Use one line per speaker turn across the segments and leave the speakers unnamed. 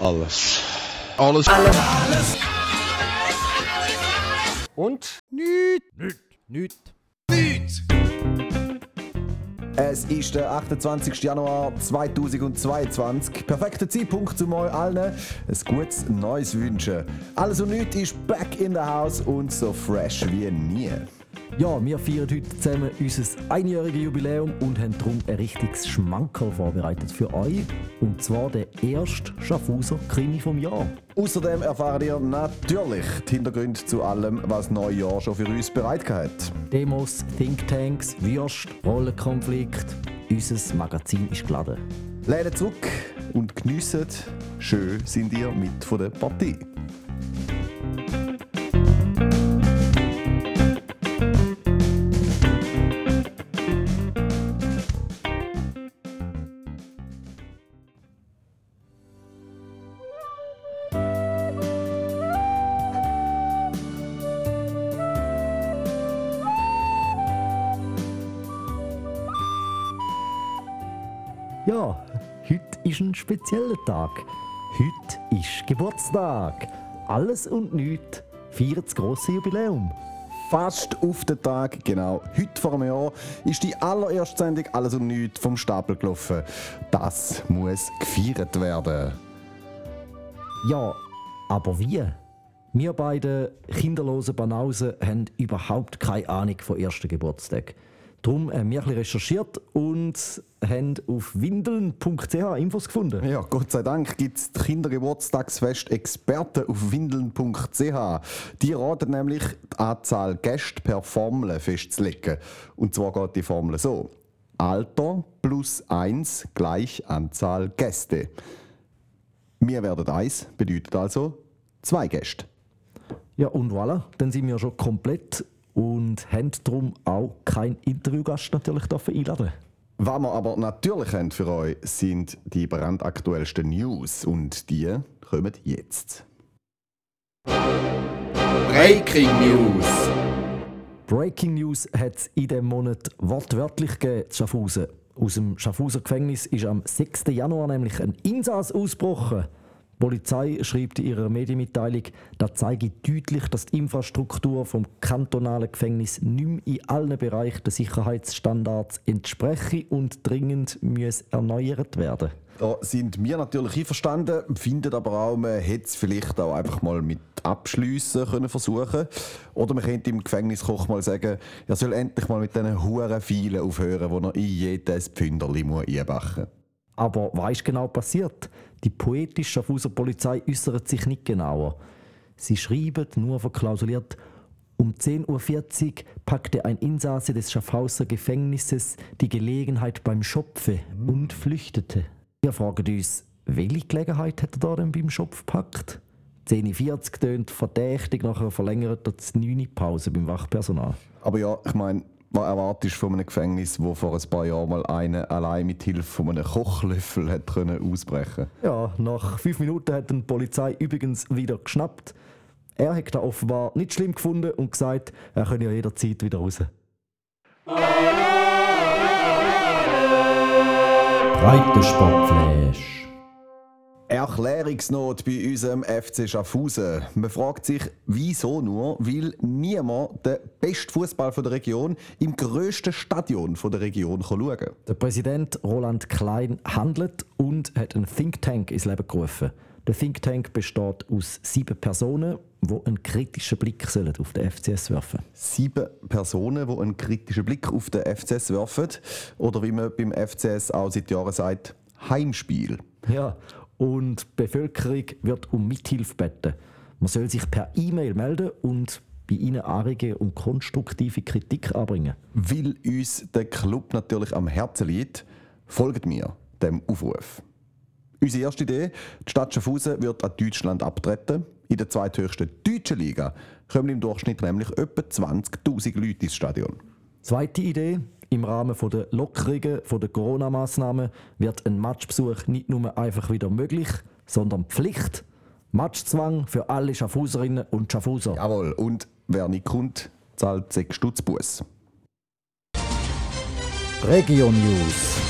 Alles.
Alles.
Alles.
Und?
Nicht.
Nicht. Nicht.
Nicht.
Es ist der 28. Januar 2022. Perfekter Zeitpunkt, um euch allen ein gutes Neues wünschen. Alles und nichts ist back in the house und so fresh wie nie.
Ja, wir feiern heute zusammen unser einjähriges Jubiläum und haben darum ein richtiges Schmankerl vorbereitet für euch. Und zwar der erste Schaffhauser Krimi vom Jahr.
Außerdem erfahrt ihr natürlich die Hintergründe zu allem, was Neujahr schon für uns bereitgehalten hat.
Demos, Thinktanks, Würst, Rollenkonflikt. Unser Magazin ist geladen.
Lehnt zurück und geniessen. Schön sind ihr mit von der Partie.
Ja, heute ist ein spezieller Tag. Heute ist Geburtstag. Alles und nichts feiert das grosse Jubiläum.
Fast auf den Tag, genau heute vor einem Jahr, ist die allererste Sendung Alles und Nichts vom Stapel gelaufen. Das muss gefeiert werden.
Ja, aber wie? Wir beide kinderlosen Banausen haben überhaupt keine Ahnung von ersten Geburtstag. Darum haben wir ein bisschen recherchiert und haben auf windeln.ch Infos gefunden.
Ja, Gott sei Dank gibt es Kindergeburtstagsfest Experten auf windeln.ch. Die raten nämlich, die Anzahl Gäste per Formel festzulegen. Und zwar geht die Formel so. Alter plus 1 gleich Anzahl Gäste. Wir werden 1 bedeutet also zwei Gäste.
Ja, und voilà, dann sind wir schon komplett und haben darum auch keinen Interviewgast natürlich einladen.
Was wir aber natürlich haben für euch, sind die brandaktuellsten News und die kommen jetzt.
Breaking News.
Breaking News hat es in diesem Monat wortwörtlich gegeben, Schaffhausen. Aus dem Schaffhauser Gefängnis ist am 6. Januar nämlich ein Insass ausgebrochen. Die Polizei schreibt in ihrer Medienmitteilung, das zeige deutlich, dass die Infrastruktur vom kantonalen Gefängnis nicht mehr in allen Bereichen der Sicherheitsstandards entspreche und dringend muss erneuert werden.
Da sind wir natürlich einverstanden, finden aber auch, man hätte es vielleicht auch einfach mal mit Abschliessen können versuchen Oder man könnte im Gefängniskoch mal sagen, er soll endlich mal mit diesen huren Pfeilen aufhören, die er in jedes Pfünderli einbachen muss.
Aber was ist genau passiert? Die poetische Schaffhauser Polizei äußert sich nicht genauer. Sie schreiben nur verklausuliert, um 10.40 Uhr packte ein Insasse des Schaffhauser Gefängnisses die Gelegenheit beim Schopfe und flüchtete. Wir fragen uns, welche Gelegenheit hat er da denn beim Schopf gepackt? 10.40 Uhr tönt verdächtig nach einer verlängerten 9 Pause beim Wachpersonal.
Aber ja, ich meine, erwartest du von einem Gefängnis, wo vor ein paar Jahren mal einer allein mit Hilfe von einem Kochlöffel hat können ausbrechen
Ja, nach fünf Minuten hat die Polizei übrigens wieder geschnappt. Er hat da offenbar nicht schlimm gefunden und gesagt, er könne ja jederzeit wieder raus. Breitensportflash.
Erklärungsnot bei unserem FC Schaffhausen. Man fragt sich, wieso nur, weil niemand den besten Fußball der Region im grössten Stadion der Region schauen kann.
Der Präsident Roland Klein handelt und hat einen Think Tank ins Leben gerufen. Der Think Tank besteht aus sieben Personen, die einen kritischen Blick sollen auf den FCS werfen
Sieben Personen, die einen kritischen Blick auf den FCS werfen. Oder wie man beim FCS auch seit Jahren sagt, Heimspiel.
Ja, und die Bevölkerung wird um Mithilfe beten. Man soll sich per E-Mail melden und bei ihnen Anregungen und konstruktive Kritik anbringen.
Weil uns der Club natürlich am Herzen liegt, folgt mir dem Aufruf. Unsere erste Idee, die Stadt Schaffhausen wird an Deutschland abtreten. In der zweithöchsten deutschen Liga kommen im Durchschnitt nämlich etwa 20'000 Leute ins Stadion.
Zweite Idee, im Rahmen der Lockerungen der Corona-Massnahmen wird ein Matchbesuch nicht nur einfach wieder möglich, sondern Pflicht. Matchzwang für alle Schaffhauserinnen und Schaffhauser.
Jawohl, und wer nicht kommt, zahlt 6 Stutz Buß.
Region News.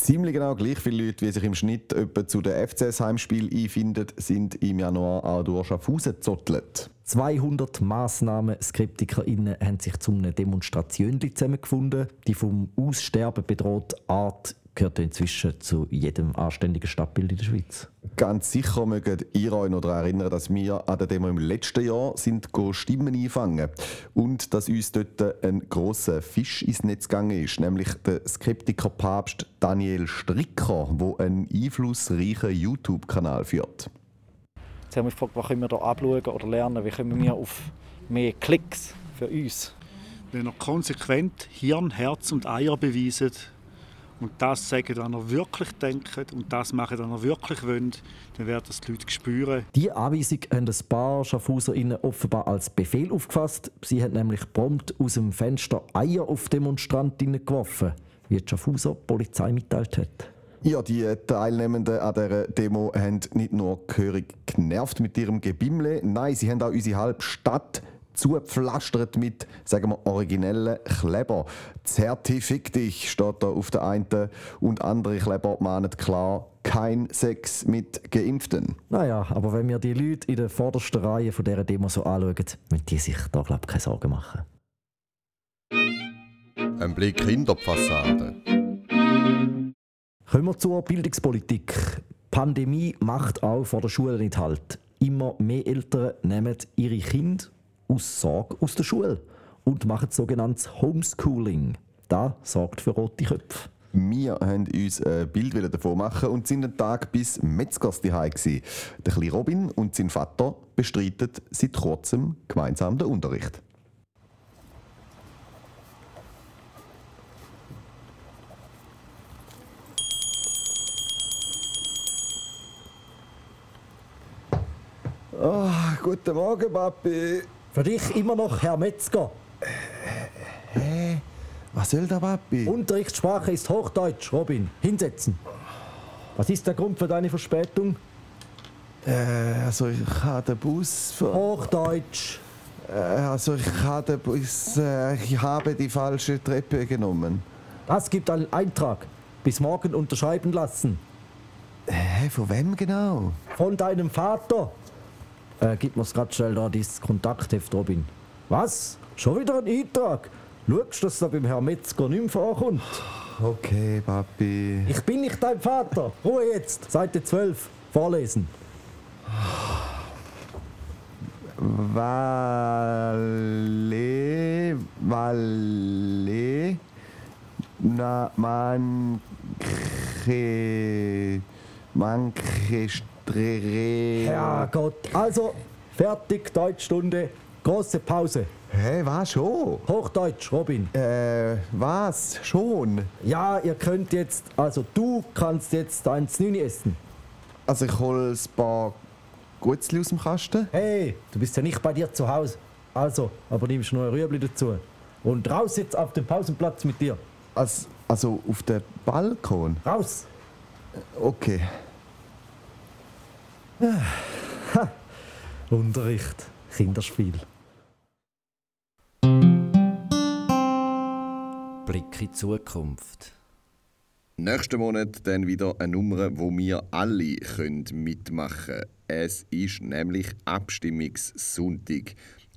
Ziemlich genau gleich viele Leute, wie sich im Schnitt etwa zu den FCS-Heimspiel einfinden, sind im Januar auch durch Schaffhausen gezottelt.
200 Massnahmen-SkriptikerInnen haben sich zu einem Demonstration zusammengefunden. Die vom Aussterben bedrohte Art gehört inzwischen zu jedem anständigen Stadtbild in der Schweiz.
Ganz sicher mögt ihr euch noch daran erinnern, dass wir an der Demo im letzten Jahr sind Stimmen einfangen und dass uns dort ein großer Fisch ins Netz gegangen ist, nämlich der Skeptiker-Papst Daniel Stricker, wo einen einflussreichen YouTube-Kanal führt.
Jetzt haben wir uns gefragt, was können wir da abschauen oder lernen, wie können wir auf mehr Klicks für uns.
Wenn er konsequent Hirn, Herz und Eier beweiset und das sagen, was er wirklich denkt und das machen, was er wirklich will, dann werden das die Leute spüren.
Die Anweisung haben ein paar SchaffhauserInnen offenbar als Befehl aufgefasst. Sie haben nämlich prompt aus dem Fenster Eier auf Demonstrantinnen geworfen, wie die Schaffhauser Polizei mitteilt hat.
Ja, die Teilnehmenden an dieser Demo haben nicht nur gehörig genervt mit ihrem Gebimmle, nein, sie haben auch unsere halbe Stadt zugepflastert mit, sagen wir, originellen Kleber. Zertifik dich steht da auf der einen und andere Kleber mahnen klar, kein Sex mit Geimpften.
Naja, aber wenn wir die Leute in der vordersten Reihe von dieser Demo so anschauen, müssen die sich da, glaube ich, keine Sorgen machen.
Ein Blick hinter die Fassade.
Kommen wir zur Bildungspolitik. Die Pandemie macht auch vor der Schule nicht halt. Immer mehr Eltern nehmen ihre Kinder aus Sorge aus der Schule und machen sogenanntes Homeschooling. Das sorgt für rote Köpfe.
Wir haben uns ein Bild davon machen und sind einen Tag bis Metzgers daheim gsi. Der kleine Robin und sein Vater bestreiten seit kurzem gemeinsam den Unterricht. Oh, guten Morgen, Papi.
Für dich immer noch Herr Metzger.
Was soll der Papi?
Unterrichtssprache ist Hochdeutsch, Robin. Hinsetzen. Was ist der Grund für deine Verspätung?
Äh, also ich habe den Bus ver
Hochdeutsch.
äh, also ich habe den Bus äh, ich habe die falsche Treppe genommen.
Das gibt einen Eintrag. Bis morgen unterschreiben lassen.
Hä, von wem genau?
Von deinem Vater. Äh, gib mir's grad schnell da dieses Kontaktheft, Robin. Was? Schon wieder ein Eintrag? Schaust, dass da beim Herrn Metzger nicht mehr vorkommt?
Okay, Papi.
Ich bin nicht dein Vater. Ruhe jetzt. Seite 12. Vorlesen.
Vale, vale, na, manche, manche Strere.
Herrgott. Also, fertig, Deutschstunde. Große Pause.
Hä, was schon?
Hochdeutsch, Robin.
Äh, was? Schon?
Ja, ihr könnt jetzt, also du kannst jetzt ein Znüni essen.
Also ich hol ein paar Gutzli aus dem Kasten.
Hey, du bist ja nicht bei dir zu Hause. Also, aber nimmst nur ein Rüebli dazu. Und raus jetzt auf den Pausenplatz mit dir.
Also, also auf den Balkon?
Raus!
Okay.
Unterricht, Kinderspiel.
Blick in die Zukunft.
Nächsten Monat dann wieder eine Nummer, wo wir alle können mitmachen können. Es ist nämlich Abstimmungssonntag.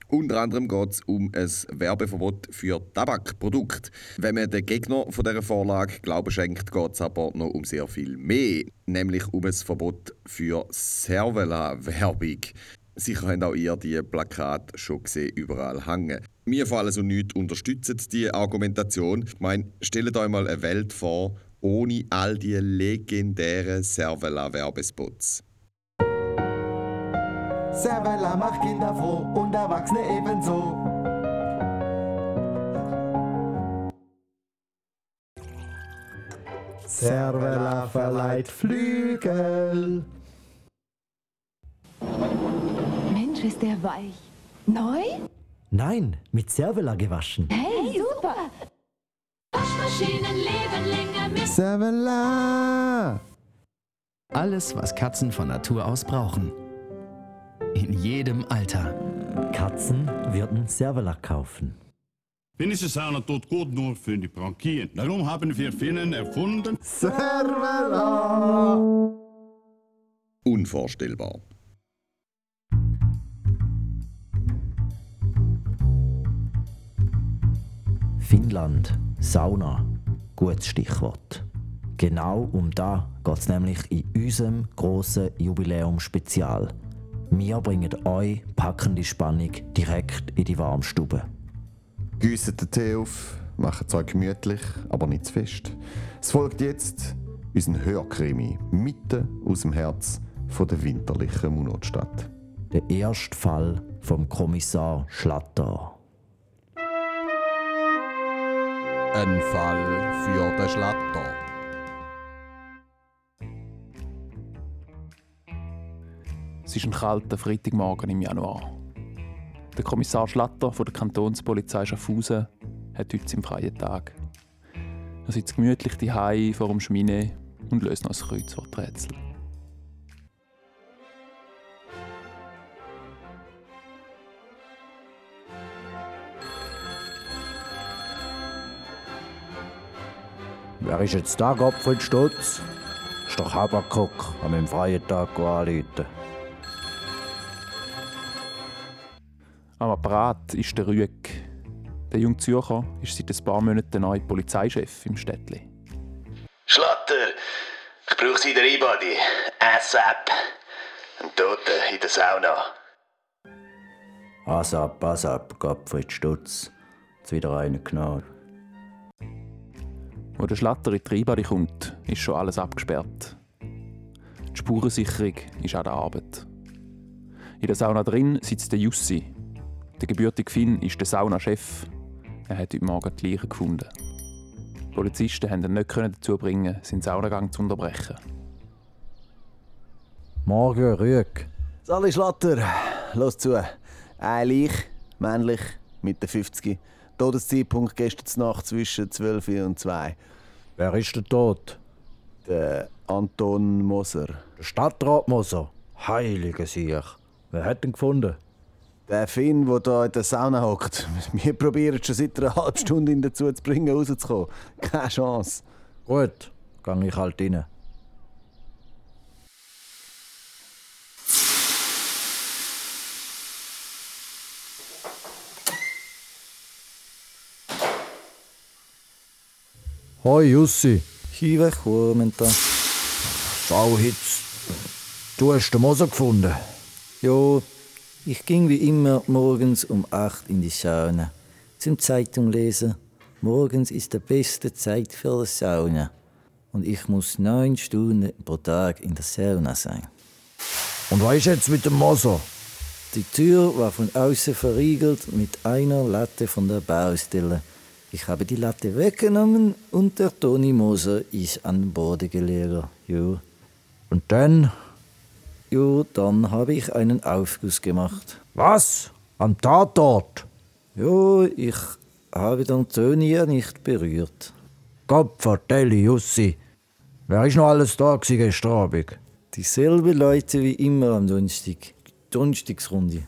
Unter anderem geht es um ein Werbeverbot für Tabakprodukte. Wenn man den Gegner von dieser Vorlage Glauben schenkt, geht es aber noch um sehr viel mehr. Nämlich um ein Verbot für Servela-Werbung. Sicher habt auch ihr die Plakate schon gesehen, überall hängen. Wir von «Alles und nichts» unterstützen die Argumentation. Ich meine, stellt euch mal eine Welt vor, ohne all die legendären Servela-Werbespots.
Servela macht Kinder froh und Erwachsene ebenso.
Servela verleiht Flügel.
Mensch, ist der weich. Neu?
Nein, mit Servela gewaschen.
Hey, super.
Waschmaschinen leben länger mit
Servela!
Alles, was Katzen von Natur aus brauchen. In jedem Alter.
Katzen würden Servela kaufen.
Finnische tut gut nur für die Bronchien. Darum haben wir Finnen erfunden.
Servela!
Unvorstellbar.
Finnland, Sauna, gutes Stichwort. Genau um da geht es nämlich in unserem grossen Jubiläum-Spezial. Wir bringen euch packende Spannung direkt in die Warmstube.
Giessen den Tee auf, machen es euch gemütlich, aber nicht zu fest. Es folgt jetzt unser Hörkrimi, mitten aus dem Herz von der winterlichen Monatstadt.
Der erste Fall vom Kommissar Schlatter.
Ein Fall für den Schlatter.
Es ist ein kalter Freitagmorgen im Januar. Der Kommissar Schlatter von der Kantonspolizei Schaffhausen hat heute seinen freien Tag. Er sitzt gemütlich daheim vor dem Schmine und löst noch ein Kreuzworträtsel.
Wer ist jetzt da, Gopfelstutz? Ist doch Habakuk, am im freien Tag anrufen.
Am Apparat ist der Rüeg. Der junge Zürcher ist seit ein paar Monaten der neue Polizeichef im Städtli.
Schlatter, ich brauche Sie in der E-Body. ASAP. Ein Toter in der Sauna.
Asap, Asap, Gopfelstutz. Jetzt wieder einer genommen.
Wo der Schlatter in die Treibade kommt, ist schon alles abgesperrt. Die Spurensicherung ist an der Arbeit. In der Sauna drin sitzt der Jussi. Der gebürtige Finn ist der Saunachef. Er hat heute Morgen die Leiche gefunden. Die Polizisten konnten ihn nicht dazu bringen, seinen Saunagang zu unterbrechen.
Morgen, Rüeg.
Sali Schlatter, los zu. Ein Leich, männlich, Mitte 50. Todeszeitpunkt gestern Nacht zwischen 12 Uhr und 2.
Wer ist der tot?
Der Anton Moser.
Der Stadtrat Moser? Heilige Sieg. Wer hat ihn gefunden?
Der Finn, der hier in der Sauna hockt. Wir probieren schon seit einer halben Stunde ihn dazu zu bringen, rauszukommen. Keine Chance.
Gut, gang ich halt rein. Hoi Jussi.
Hive Churmenta.
Schau jetzt. Du hast den Moser gefunden.
Ja, ich ging wie immer morgens um 8 in die Sauna. Zum Zeitung lesen. Morgens ist die beste Zeit für die Sauna. Und ich muss neun Stunden pro Tag in der Sauna sein.
Und was ist jetzt mit dem Moser?
Die Tür war von außen verriegelt mit einer Latte von der Baustelle. Ich habe die Latte weggenommen und der Toni Moser ist an Boden gelegt. Jo.
Und dann?
Jo, dann habe ich einen Aufguss gemacht.
Was? Am Tatort?
Jo, ich habe den Toni ja nicht berührt.
Gott vertelle, Jussi. Wer ist noch alles da gestern Abend?
Dieselben Leute wie immer am Donnerstag. Donnerstagsrunde.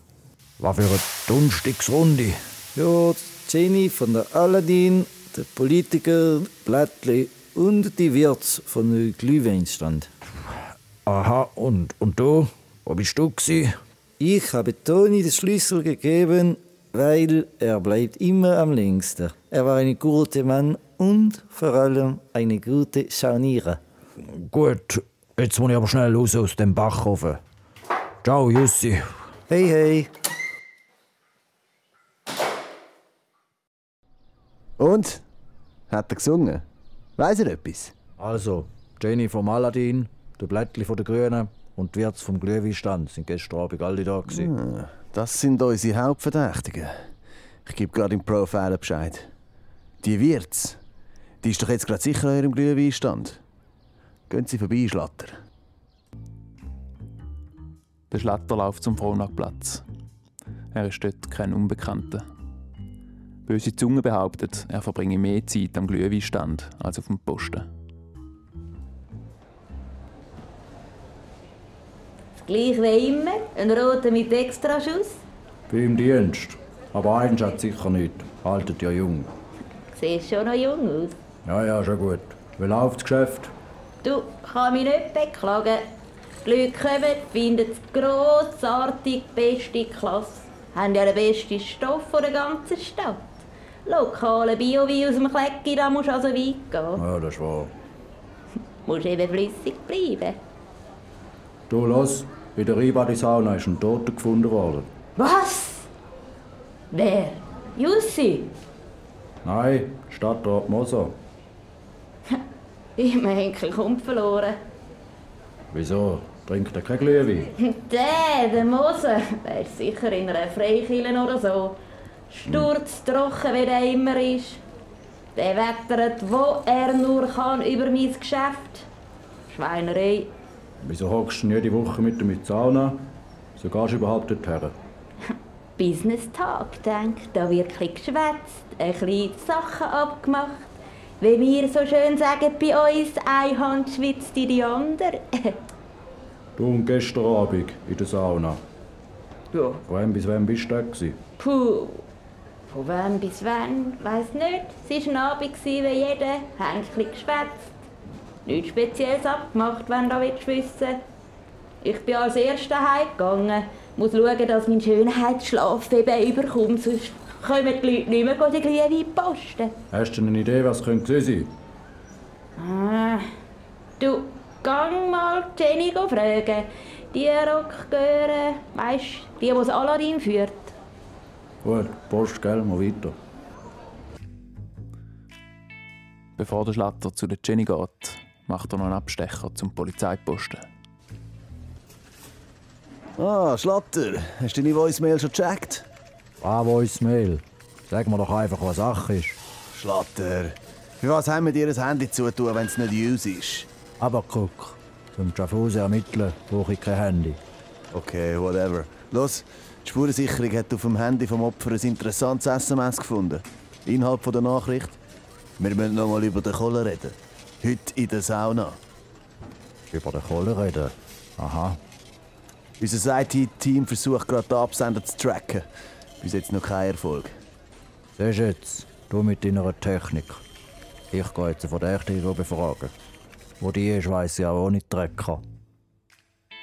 Was für eine Donnerstagsrunde?
Ja, Jenny von der Aladdin, der Politiker, Blättli und die Wirts von der Glühweinstand.
Aha, und, und du? Wo bist du gsi?
Ich habe Toni den Schlüssel gegeben, weil er bleibt immer am längsten. Er war ein guter Mann und vor allem eine gute Scharniere.
Gut, jetzt muss ich aber schnell raus aus dem Backofen. Ciao, Jussi.
Hey, hey.
Und? Hat er gesungen? Weiß er etwas?
Also, Jenny vom Aladdin, der Blättli von der Grünen und die Wirts vom Glühweinstand sind gestern Abend alle da gewesen.
Ah, das sind unsere Hauptverdächtigen. Ich gebe gerade im Profiler Bescheid. Die Wirts, die ist doch jetzt gerade sicher an ihrem Glühweinstand. Gehen Sie vorbei, Schlatter.
Der Schlatter läuft zum Frohnaplatz. Er ist dort kein Unbekannter. Böse Zunge behauptet, er verbringe mehr Zeit am Glühweinstand als auf dem Posten.
Gleich wie immer, ein roter mit Extraschuss.
Bin im Dienst. Aber eins hat sicher nicht. Haltet ja jung.
Siehst schon noch jung aus.
Ja, ja, schon gut. Wie läuft das Geschäft?
Du, kann mich nicht beklagen. Die Leute kommen, finden es grossartig, beste Klasse. Haben ja den besten Stoff von der ganzen Stadt. Lokale Bio-Wein aus dem Klecki, da musst du also weit gehen.
Ja, das ist wahr.
Musst eben flüssig bleiben.
Du, los. In der Ribadi-Sauna ist ein Toter gefunden worden.
Was? Wer? Jussi?
Nein, Stadtrat Moser.
Ich habe meinen Henkel kommt verloren.
Wieso? Trinkt er kein Glühwein?
Der, der Moser, der ist sicher in einer Freikirche oder so. Sturztrocken, wie der immer ist. Der wettert, wo er nur kann, über mein Geschäft. Schweinerei.
Wieso hockst du jede Woche mit die Sauna? So gehst du überhaupt dorthin?
Business-Tag, denk, da wird ein bisschen geschwätzt, ein bisschen Sachen abgemacht. Wie wir so schön sagen bei uns, eine Hand schwitzt in die andere.
Du und gestern Abend in der Sauna.
Ja.
Von wem bis wann bist du da?
Puh. Von wann bis wann? Weiss nicht. Es war ein Abend wie jeder. Haben ein bisschen geschwätzt. Nichts Spezielles abgemacht, wenn du willst wissen Ich bin als Erster heimgegangen. Muss schauen, dass mein Schönheitsschlaf eben überkommt, sonst kommen die Leute nicht mehr die Glühwein posten.
Hast du eine Idee, was könnte sein?
Ah, du, gang mal Jenny go fragen. Die Rockgöre, weisst die, die das Aladdin führt.
Gut, Post, gell, mal weiter.
Bevor der Schlatter zu der Jenny geht, macht er noch einen Abstecher zum Polizeiposten.
Ah, Schlatter, hast du deine Voicemail schon gecheckt?
Ah, Voicemail. Sag mir doch einfach, was Sache ist.
Schlatter, für was haben wir dir ein Handy zutun, wenn es nicht use ist?
Aber guck, zum Schaffhausen ermitteln brauche ich kein Handy.
Okay, whatever. Los, die Spurensicherung hat auf dem Handy vom Opfer ein interessantes SMS gefunden. Inhalt von der Nachricht. Wir müssen noch mal über den Kohle reden. Heute in der Sauna.
Über den Kohle reden? Aha.
Unser IT-Team versucht gerade den Absender zu tracken. Bis jetzt noch kein Erfolg.
Siehst du jetzt, du mit deiner Technik. Ich gehe jetzt eine Verdächtige befragen. Wo die ist, weiss ich auch ohne Trecker.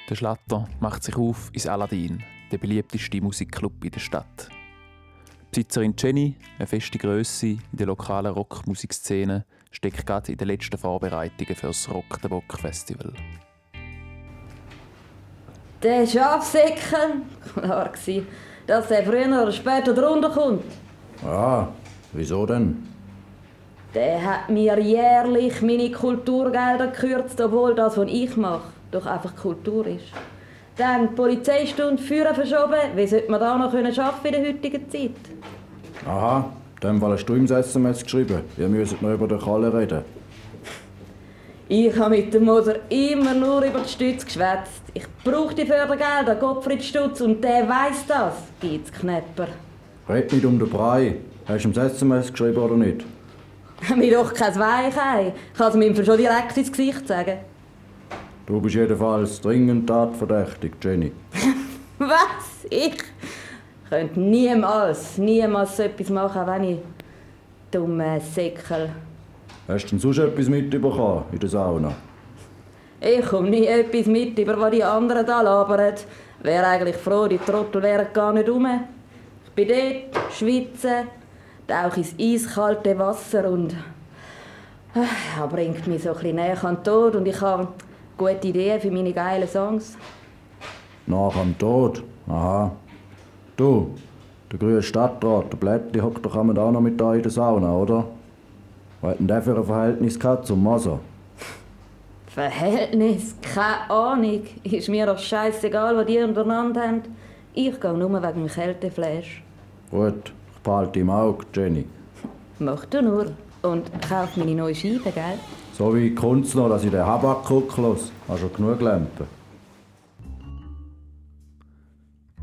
Der Schlatter macht sich auf ins Aladdin, der beliebteste Musikclub in der Stadt. Die Besitzerin Jenny, eine feste Grösse in der lokalen Rockmusikszene, steckt gerade in den letzten Vorbereitungen für das Rock the Bock Festival.
Der Schafsäckel, klar gsi, dass er früher oder später drunter kommt.
Ah, wieso denn?
Der hat mir jährlich meine Kulturgelder gekürzt, obwohl das, was ich mache, doch einfach Kultur ist. Dann die Polizeistunde Führer verschoben. Wie sollte man da noch können arbeiten in der heutigen Zeit?
Aha, in dem Fall hast du ihm das SMS geschrieben. Wir müssen noch über den Kalle reden.
Ich habe mit dem Moser immer nur über die Stütze geschwätzt. Ich brauche die Fördergelder, Gottfried Stutz, und der weiß das. Gibt's Knepper.
Red nicht um den Brei. Hast du ihm das SMS geschrieben oder nicht?
Mir doch kein Weichei. Ich kann es ihm schon direkt ins Gesicht sagen.
Du bist jedenfalls dringend tatverdächtig, Jenny.
Was? Ich? Könnte niemals, niemals so etwas machen, wenn ich dumme Säckel.
Hast du denn sonst etwas mitbekommen in der Sauna?
Ich komme nie etwas mit, über was die anderen da labern. Wäre eigentlich froh, die Trottel wären gar nicht rum. Ich bin dort, schwitze, tauche ins eiskalte Wasser und... Er bringt mich so ein bisschen näher an den Tod und ich habe gute Ideen für meine geilen Songs.
Nach dem Tod? Aha. Du, der grüne Stadtrat, der Blättli, hockt doch einmal auch noch mit da in der Sauna, oder? Was hat denn der für ein Verhältnis gehabt zum Moser?
Verhältnis? Keine Ahnung. Ist mir doch scheißegal, was die untereinander haben. Ich gehe nur wegen dem Kälteflash.
Gut, ich behalte im Auge, Jenny.
Mach du nur. Und kauf meine neue Scheibe, gell?
So wie kommt es noch, dass ich den Habakuk los. Hast schon genug Lampen.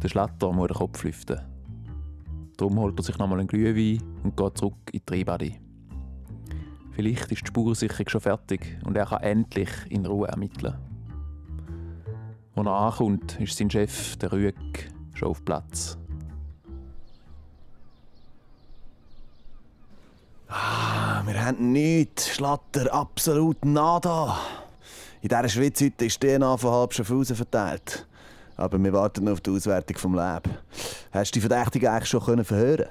Der Schlatter muss den Kopf lüften. Darum holt er sich nochmal einen Glühwein und geht zurück in die Treibade. Vielleicht ist die Spursicherung schon fertig und er kann endlich in Ruhe ermitteln. Als er ankommt, ist sein Chef, der Rüeg, schon auf Platz.
Ah, wir haben nichts, Schlatter, absolut nada. In dieser Schweiz heute ist DNA von halb Schaffhausen verteilt. Aber wir warten noch auf die Auswertung vom Lab. Hast du die Verdächtigen eigentlich schon können verhören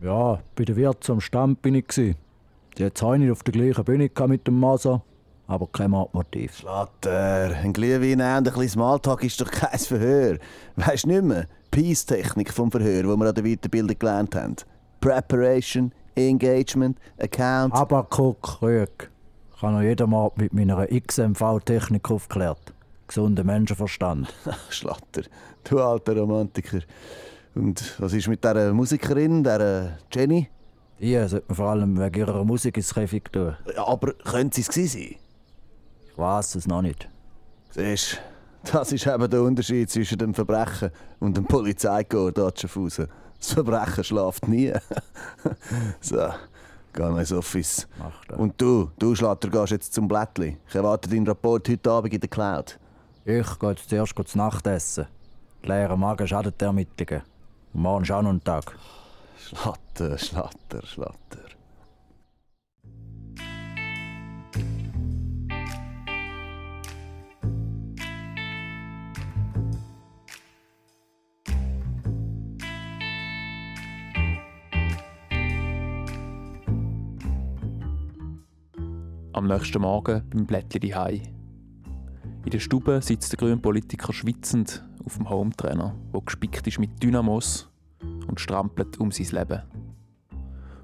Ja, bei der Wirt am Stand bin ich. Die hat nicht auf der gleichen Bühne mit dem Maser, aber kein Mordmotiv.
Schlatter, ein Glühwein und ein bisschen Smalltalk ist doch kein Verhör. Weisst nicht mehr? Peace-Technik vom Verhör, wo wir an der Weiterbildung gelernt haben. Preparation, Engagement, Account.
Abakuk, Rüeg. Ich habe noch jeden Mord mit meiner XMV-Technik aufgeklärt. Gesunder Menschenverstand.
Schlatter, du alter Romantiker. Und was ist mit dieser Musikerin, dieser Jenny?
Die sollte man vor allem wegen ihrer Musik ins Käfig tun.
Ja, aber könnte sie es gewesen sein?
Ich weiß es noch nicht.
Siehst das ist eben der Unterschied zwischen dem Verbrechen und dem Polizeikorps Schaffhausen. Das Verbrechen schlaft nie. so, geh noch ins Office. Und du, du Schlatter, gehst jetzt zum Blättli. Ich erwarte deinen Rapport heute Abend in der Cloud.
Ich gehe jetzt zuerst zu Nacht essen. Leerer Magen schadet der Ermittlungen. Und morgen ist auch noch ein Tag.
Schlatter, Schlatter, Schlatter.
Am nächsten Morgen beim Blättli diehei. In der Stube sitzt der grüne Politiker schwitzend auf dem Hometrainer, wo gespickt ist mit Dynamos und strampelt um sein Leben.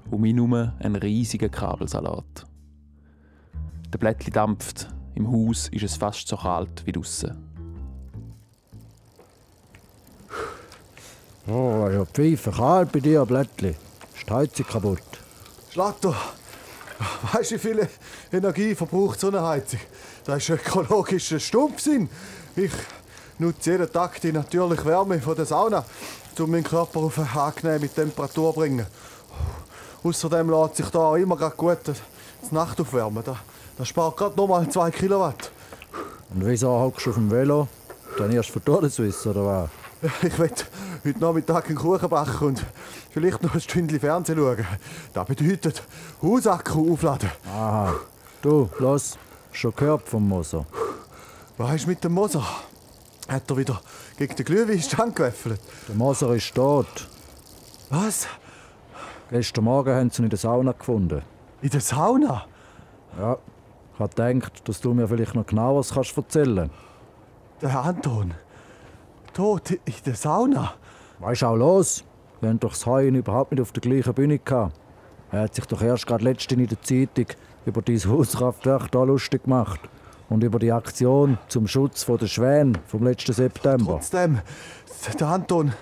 Um ihn herum ein riesiger Kabelsalat. Der Blättli dampft. Im Haus ist es fast so kalt wie draussen.
Oh, ja, Pfeife, kalt bei dir, Blättli. Ist die Heizung kaputt?
Schlatter, weißt du, wie viel Energie verbraucht so eine Heizung? Das ist ökologischer Stumpfsinn. Ich nutze jeden Tag die natürliche Wärme von der Sauna, um meinen Körper auf eine angenehme Temperatur zu bringen. Außerdem lässt sich da auch immer grad gut die Nacht aufwärmen. Das, das spart gerade noch mal 2 Kilowatt.
Und wieso hockst du auf dem Velo? Trainierst du für Todeswiss oder was?
Ich will heute Nachmittag einen Kuchen backen und vielleicht noch ein Stündchen Fernsehen schauen. Das bedeutet Hausakku aufladen.
Aha. Du, los, schon gehört vom Moser.
Was ist mit dem Moser? Hat er wieder gegen den Glühweinstand gewäffelt?
Der Moser ist tot.
Was?
Gestern Morgen haben sie ihn in der Sauna gefunden.
In der Sauna?
Ja. Ich habe gedacht, dass du mir vielleicht noch genaueres kannst erzählen
Der Anton. Tot in der Sauna?
Weißt auch los? Wir haben doch das Heuen überhaupt nicht auf der gleichen Bühne gehabt. Er hat sich doch erst gerade letztens in der Zeitung über dieses Hauskraftwerk da lustig gemacht. Und über die Aktion zum Schutz der Schwäne vom letzten September.
Trotzdem, der Anton war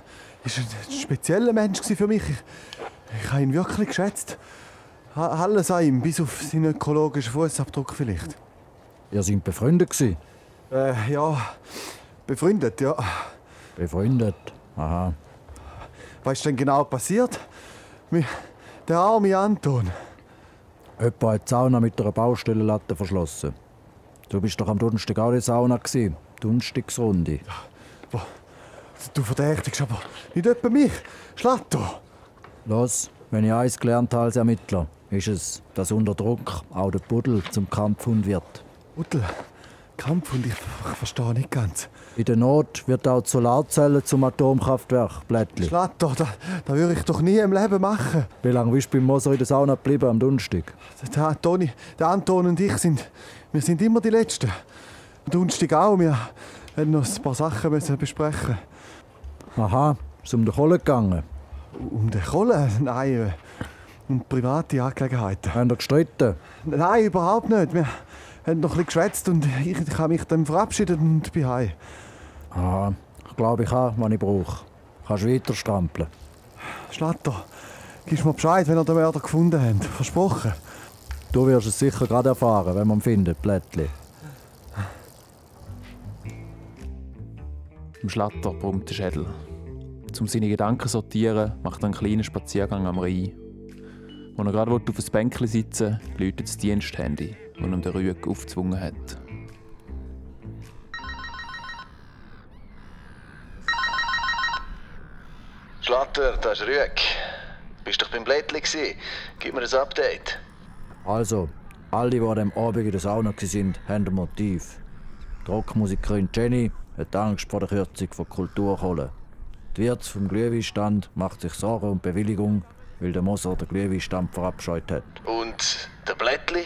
ein spezieller Mensch für mich. Ich, ich habe ihn wirklich geschätzt. Alles an ihm, bis auf seinen ökologischen Fußabdruck vielleicht.
Ihr seid befreundet gewesen?
Äh, ja, befreundet, ja.
Befreundet? Aha.
Was ist denn genau passiert? Der arme Anton.
Jemand hat die Sauna mit einer Baustellenlatte verschlossen. Du bist doch am Donnerstag auch in der Sauna. Donnerstagsrunde.
Du verdächtigst aber nicht etwa mich. Schlatter.
Los, wenn ich eins gelernt habe als Ermittler, ist es, dass unter Druck auch der Buddel zum Kampfhund wird.
Uttel, Kampfhund, ich, ich verstehe nicht ganz.
In der Not wird auch die Solarzelle zum Atomkraftwerk, Blättli.
Schlatter, das, das würde ich doch nie im Leben machen.
Wie lange bist du beim Moser in der Sauna geblieben am Donnerstag?
Der, Antoni, der Anton und ich sind, wir sind immer die Letzten. Am Donnerstag auch. Wir haben noch ein paar Sachen müssen besprechen.
Aha, ist um den Kohle gegangen.
Um den Kohle? Nein, äh, um private Angelegenheiten.
Haben ihr gestritten?
Nein, überhaupt nicht. Wir haben noch ein bisschen geschwätzt und ich, ich habe mich dann verabschiedet und bin heim.
Aha, ich glaube, ich habe, was ich brauche. Kannst weiter strampeln.
Schlatter, gibst mir Bescheid, wenn ihr den Mörder gefunden habt. Versprochen.
Du wirst es sicher gerade erfahren, wenn man ihn findet, Blättli.
Im Schlatter brummt der Schädel. Um seine Gedanken zu sortieren, macht er einen kleinen Spaziergang am Rhein. Als er gerade auf ein Bänkchen sitzen will, läutet das Diensthandy, das ihm der Rüeg aufgezwungen hat.
Schlatter, das ist Rüeg. Bist doch beim Blättli gsi. Gib mir ein Update.
Also, alle, die an dem Abend in der Sauna waren, haben ein Motiv. Die Rockmusikerin Jenny hat Angst vor der Kürzung von Kulturkohle. Die Wirts vom Glühweinstand macht sich Sorgen um Bewilligung, weil der Moser den Glühweinstand verabscheut hat.
Und der Blättli?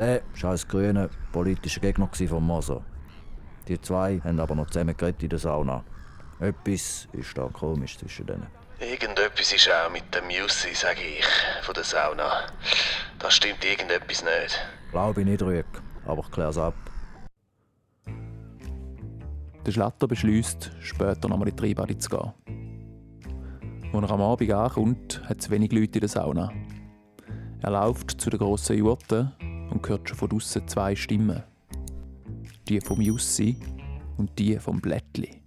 Der war als grüner politischer Gegner von Moser. Die zwei haben aber noch zusammen geredet in der Sauna. Etwas ist da komisch zwischen denen.
Irgendetwas ist auch mit dem Jussi, sage ich, von der Sauna. Da stimmt irgendetwas nicht.
Glaube ich nicht, Rüeg, aber ich klär's ab.
Der Schlatter beschließt, später nochmal in die Treibade zu gehen. Als er am Abend ankommt, hat es wenig Leute in der Sauna. Er läuft zu der grossen Jurte und hört schon von draussen zwei Stimmen. Die vom Jussi und die vom Blättli.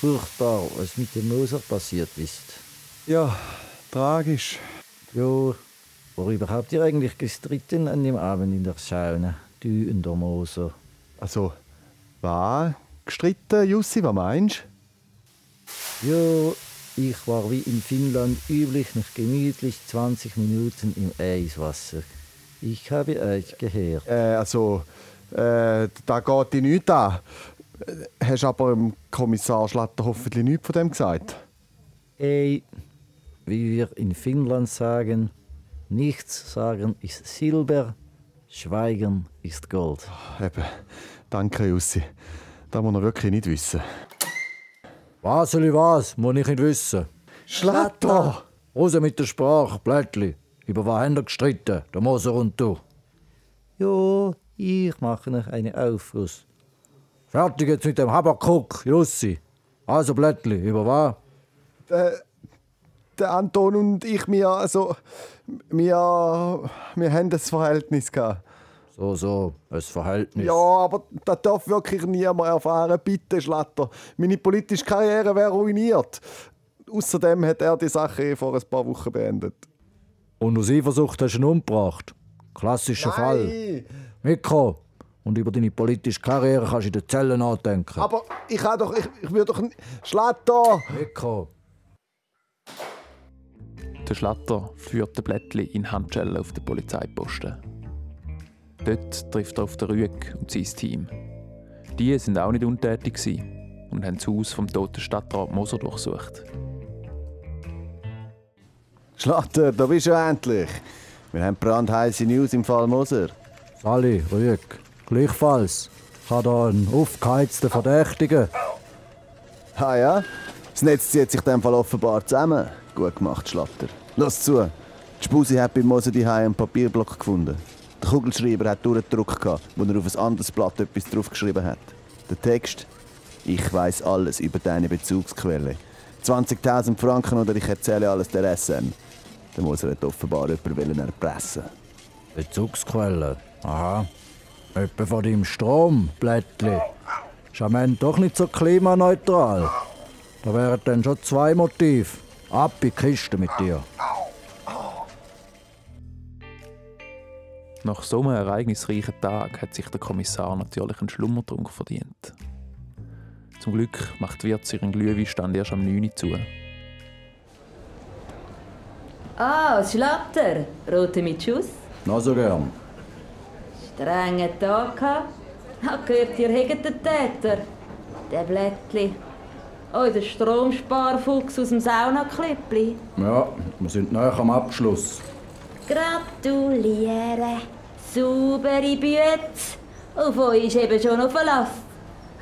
Furchtbar, was mit dem Moser passiert ist.
Ja, tragisch.
Ja, worüber habt ihr eigentlich gestritten an dem Abend in der Sauna? Du und der Moser.
Also, was gestritten, Jussi, was meinst
du? Ja, ich war wie in Finnland üblich noch gemütlich 20 Minuten im Eiswasser. Ich habe euch gehört.
Äh, also, äh, da geht dich nichts an. Hast aber dem Kommissar Schlatter hoffentlich nichts von dem gesagt?
Ey, wie wir in Finnland sagen, nichts sagen ist Silber, Schweigen ist Gold.
Eben, danke Jussi. Das muss er wirklich nicht wissen.
Was soll ich was? Muss ich nicht wissen.
Schlatter!
Raus mit der Sprache, Blättli. Über was haben wir gestritten, der Moser und du?
Ja, ich mache noch einen Aufguss.
Fertig jetzt mit dem Habakuk, Jussi. Also Blättli, über was?
Der, der Anton und ich, wir, also, wir, wir haben ein Verhältnis gehabt.
So, so, ein Verhältnis.
Ja, aber das darf wirklich niemand erfahren. Bitte, Schlatter. Meine politische Karriere wäre ruiniert. Außerdem hat er die Sache eh vor ein paar Wochen beendet.
Und aus Eifersucht hast du ihn umgebracht. Klassischer
Nein.
Fall. Mikro. Und über deine politische Karriere kannst du in der Zelle nachdenken.
Aber ich kann doch, ich, ich will doch. Schlatter!
Mikro.
Der Schlatter führt den Blättli in Handschellen auf den Polizeiposten. Dort trifft er auf den Rüeg und sein Team. Die sind auch nicht untätig gewesen und haben das Haus vom toten Stadtrat Moser durchsucht.
Schlatter, da bist du endlich. Wir haben brandheiße News im Fall Moser.
Sally, Rüeg, gleichfalls. Ich habe hier einen aufgeheizten Verdächtigen.
Ah ja? Das Netz zieht sich in dem Fall offenbar zusammen. Gut gemacht, Schlatter. Lass zu. Die Spusi hat bei Moser die einen Papierblock gefunden. Der Kugelschreiber hat durchgedruckt, wo er auf ein anderes Blatt etwas draufgeschrieben hat. Der Text? Ich weiß alles über deine Bezugsquelle. 20.000 Franken oder ich erzähle alles der SM. Der Moser hat offenbar jemanden erpressen.
Bezugsquelle? Aha. Etwa von deinem Strom, Blättli. Ist am Ende doch nicht so klimaneutral. Da wären dann schon zwei Motive. Ab in die Kiste mit dir.
Nach so einem ereignisreichen Tag hat sich der Kommissar natürlich einen Schlummertrunk verdient. Zum Glück macht die Wirt ihren Glühweinstand erst am 9 Uhr zu.
Ah, Schlatter. Rote mit Schuss.
Na so gern.
Strengen Tag gehabt. Hab gehört, ihr hättet den Täter. Der Blättli. Oh, der Stromsparfuchs aus dem Saunaklippli.
Ja, wir sind näher am Abschluss.
Gratuliere. Saubere Bütze. Auf euch ist eben schon noch Verlass.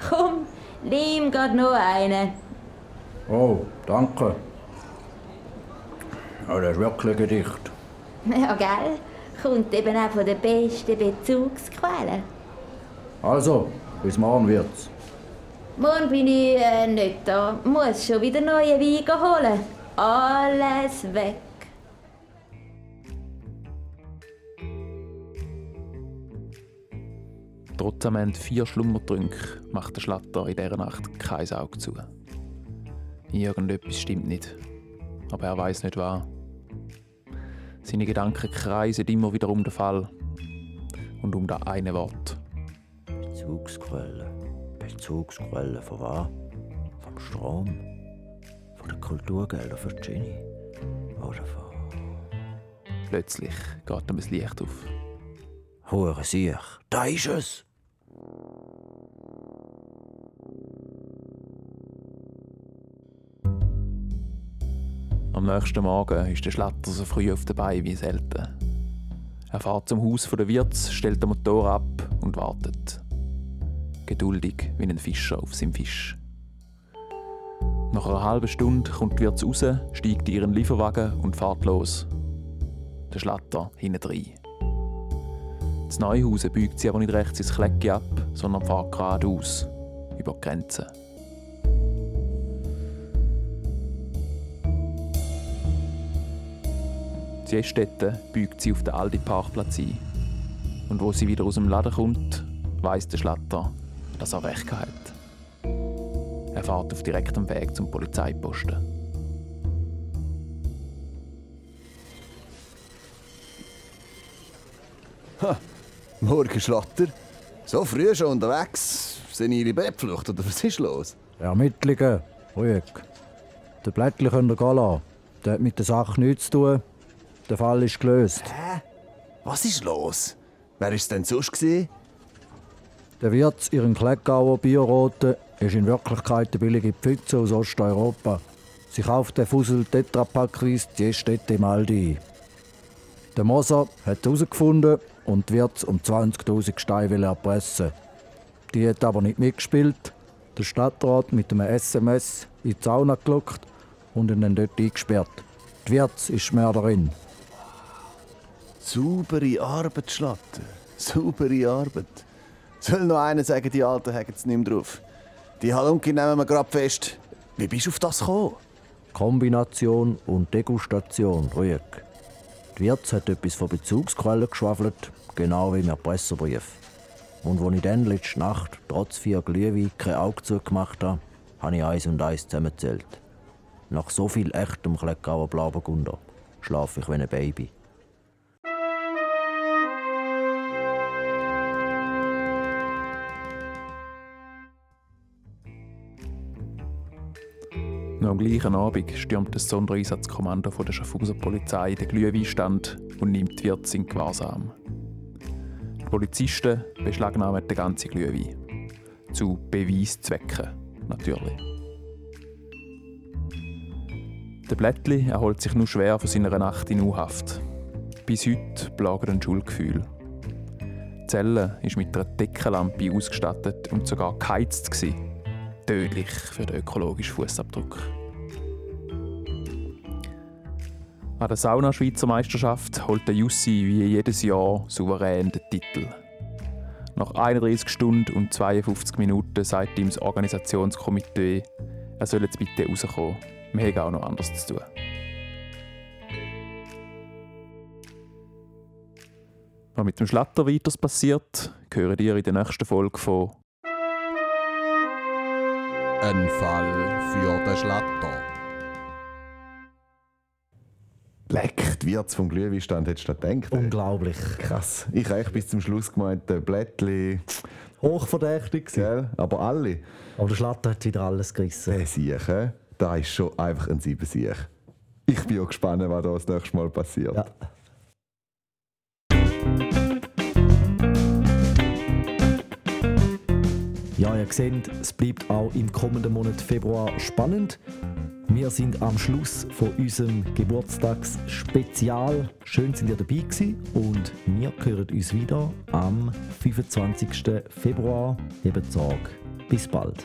Komm, nimm grad noch einen.
Oh, danke. Ja, das ist wirklich ein Gedicht.
Ja, gell? Kommt eben auch von den besten Bezugsquellen.
Also, bis morgen wird's.
Morgen bin ich äh, nicht da. Muss schon wieder neue Wein holen. Alles weg.
Trotz am Ende vier Schlummertrünke macht der Schlatter in dieser Nacht kein Auge zu. Irgendetwas stimmt nicht, aber er weiß nicht wahr. Seine Gedanken kreisen immer wieder um den Fall und um das eine Wort.
Bezugsquelle. Bezugsquelle von was? Vom Strom? Von den Kulturgeldern für Ginny? Oder von.
Plötzlich geht ihm ein Licht auf.
Hure Siech, da ist es!
Am nächsten Morgen ist der Schlatter so früh auf der Beine wie selten. Er fährt zum Haus der Wirts, stellt den Motor ab und wartet. Geduldig wie ein Fischer auf seinem Fisch. Nach einer halben Stunde kommt die Wirts raus, steigt in ihren Lieferwagen und fährt los. Der Schlatter hinten rein. Das Neuhausen biegt sie aber nicht rechts ins Klecki ab, sondern fährt geradeaus, über die Grenze. Die Stätte biegt sie auf den Aldi-Parkplatz ein. Und wo sie wieder aus dem Laden kommt, weiss der Schlatter, dass er recht hat. Er fährt auf direktem Weg zum Polizeiposten.
Ha, morgen Schlatter. So früh schon unterwegs. Sind Ihre Bettflucht oder was ist los?
Ermittlungen, ruhig. Den Blättchen könnt ihr gehen lassen. Der hat mit der Sache nichts zu tun. Der Fall ist gelöst.
Hä? Was ist los? Wer ist denn sonst gewesen?
Der Wirt, ihren Kleckauer Bierrote, ist in Wirklichkeit der billige Pfütze aus Osteuropa. Sie kauft den Fussel Tetrapackweise die Städte im Aldi ein. Der Moser hat herausgefunden und Wirt um 20.000 Steine erpressen. Die hat aber nicht mitgespielt. Der Stadtrat mit einem SMS in die Sauna gelockt und ihn dort eingesperrt. Die Wirts ist Mörderin.
Saubere Arbeit, Schlatter. Saubere Arbeit. Soll noch einer sagen, die Alten haben es nicht mehr drauf. Die Halunki nehmen wir gerade fest. Wie bist du auf das gekommen?
Kombination und Degustation, ruhig. Die Wirts hat etwas von Bezugsquellen geschwafelt, genau wie im Erpresserbrief. Und als ich dann letzte Nacht trotz vier Glühwein kein Auge zugemacht habe, habe ich eins und eins zusammengezählt. Nach so viel echtem Kleckauer Blauburgunder schlafe ich wie ein Baby.
Noch am gleichen Abend stürmt das Sondereinsatzkommando von der Schaffhauser Polizei den Glühweinstand und nimmt die Wirts in Gewahrsam. Die Polizisten beschlagnahmen den ganzen Glühwein. Zu Beweiszwecken, natürlich. Der Blättli erholt sich nur schwer von seiner Nacht in U-Haft. Bis heute plagt ein Schuldgefühl. Die Zelle ist mit einer Deckenlampe ausgestattet und sogar geheizt. Gewesen. Tödlich für den ökologischen Fußabdruck. An der Sauna-Schweizer Meisterschaft holt der Jussi wie jedes Jahr souverän den Titel. Nach 31 Stunden und 52 Minuten sagt ihm das Organisationskomitee, er soll jetzt bitte rauskommen. Wir haben auch noch anders zu tun. Was mit dem Schlatter weiter passiert, hören ihr in der nächsten Folge von
Ein Fall für den Schlatter.
Leck, die Wirts vom Glühweinstand hättest du da gedacht. ey.
Unglaublich.
Krass. Ich habe echt bis zum Schluss gemeint, der Blättli.
Hochverdächtig.
Gell? Aber alle.
Aber der Schlatter hat wieder alles gerissen.
Der Sieg, hä? da ist schon einfach ein Sieben-Sieg. Ich bin auch gespannt, was da das nächste Mal passiert.
Ja. Ja, ihr seht, es bleibt auch im kommenden Monat Februar spannend. Wir sind am Schluss von unserem Geburtstagsspezial. Schön, sind ihr dabei gewesen und wir hören uns wieder am 25. Februar, eben Tag. Bis bald.